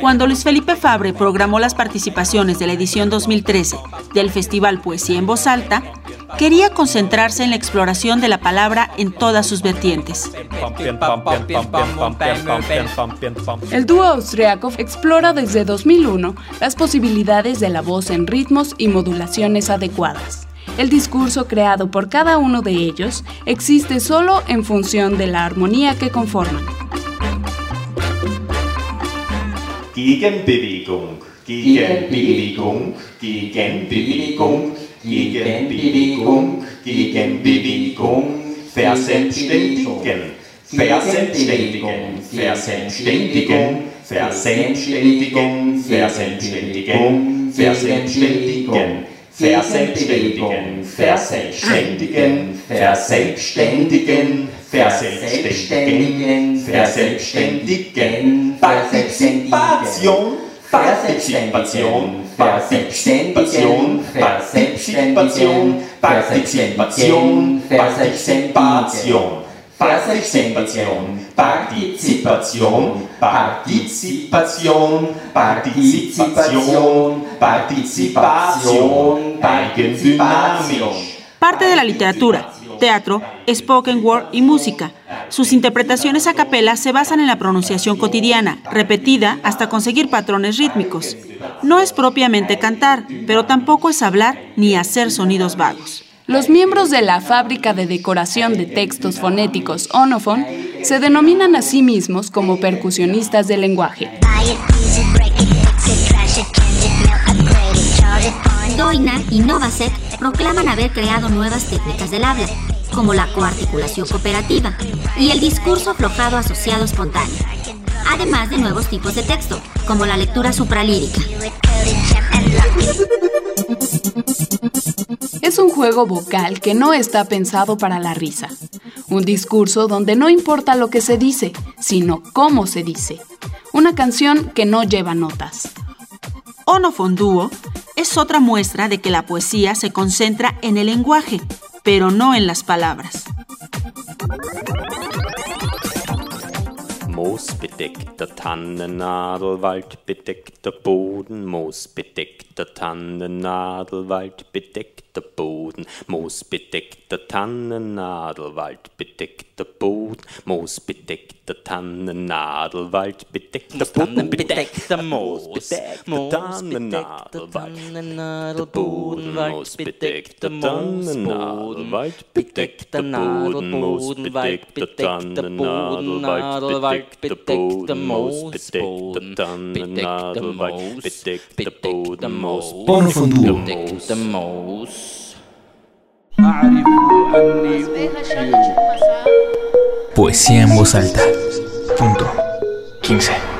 Cuando Luis Felipe Fabre programó las participaciones de la edición 2013 del Festival Poesía en Voz Alta, quería concentrarse en la exploración de la palabra en todas sus vertientes. El dúo austriaco explora desde 2001 las posibilidades de la voz en ritmos y modulaciones adecuadas. El discurso creado por cada uno de ellos existe solo en función de la armonía que conforman. Gegenbewegung, Gegenbewegung, Gegenbewegung, Gegenbewegung, Gegenbewegung, verselbstständigen, verselbstständigen, verselbstständigen, verselbstständigen, verselbstständigen, verselbstständigen, verselbstständigen, verselbstständigen, verselbstständigen, verselbstständigen, verselbstständigen, Partizipation, Partizipation, Partizipation, Partizipation, Partizipation, Partizipation. Partizipation, Partizipation, Partizipation, Partizipation, Partizipation, eigendynamisch. Parte de la literatura, teatro, spoken word y música. Sus interpretaciones a capela se basan en la pronunciación cotidiana, repetida hasta conseguir patrones rítmicos. No es propiamente cantar, pero tampoco es hablar ni hacer sonidos vagos. Los miembros de la fábrica de decoración de textos fonéticos Onofon se denominan a sí mismos como percusionistas del lenguaje. Doina y Novasek proclaman haber creado nuevas técnicas del habla, como la coarticulación cooperativa y el discurso aflojado asociado espontáneo, además de nuevos tipos de texto, como la lectura supralírica. Juego vocal que no está pensado para la risa. Un discurso donde no importa lo que se dice, sino cómo se dice. Una canción que no lleva notas. Onofonduo es otra muestra de que la poesía se concentra en el lenguaje, pero no en las palabras. Moosbedeckter Boden, moosbedeckter bedeckter Boden, moosbedeckter Tannennadel, waldbedeckter Boden, moosbedeckter Tannennadel, waldbedeckter Boden, bedeckter Moos, bedeckter Tannennadel, waldbedeckter Boden, moosbedeckter Tannennadel, waldbedeckter Boden, moosbedeckter Tannennadel, waldbedeckter Boden, moosbedeckter Tannennadel, waldbedeckter Boden, moosbedeckter Moos, moosbedeckter Boden, moosbedeckter Boden, moosbedeckter Boden, moosbedeckter Boden, moosbedeckter Moos, moosbedeckter Boden, moosbedeckter Boden, moosbedeckter Boden, moosbedeckter Boden, moosbedeckter Boden, moosbedeckter Boden, moosbedeckter Boden, Poesía en voz alta. Punto. 15.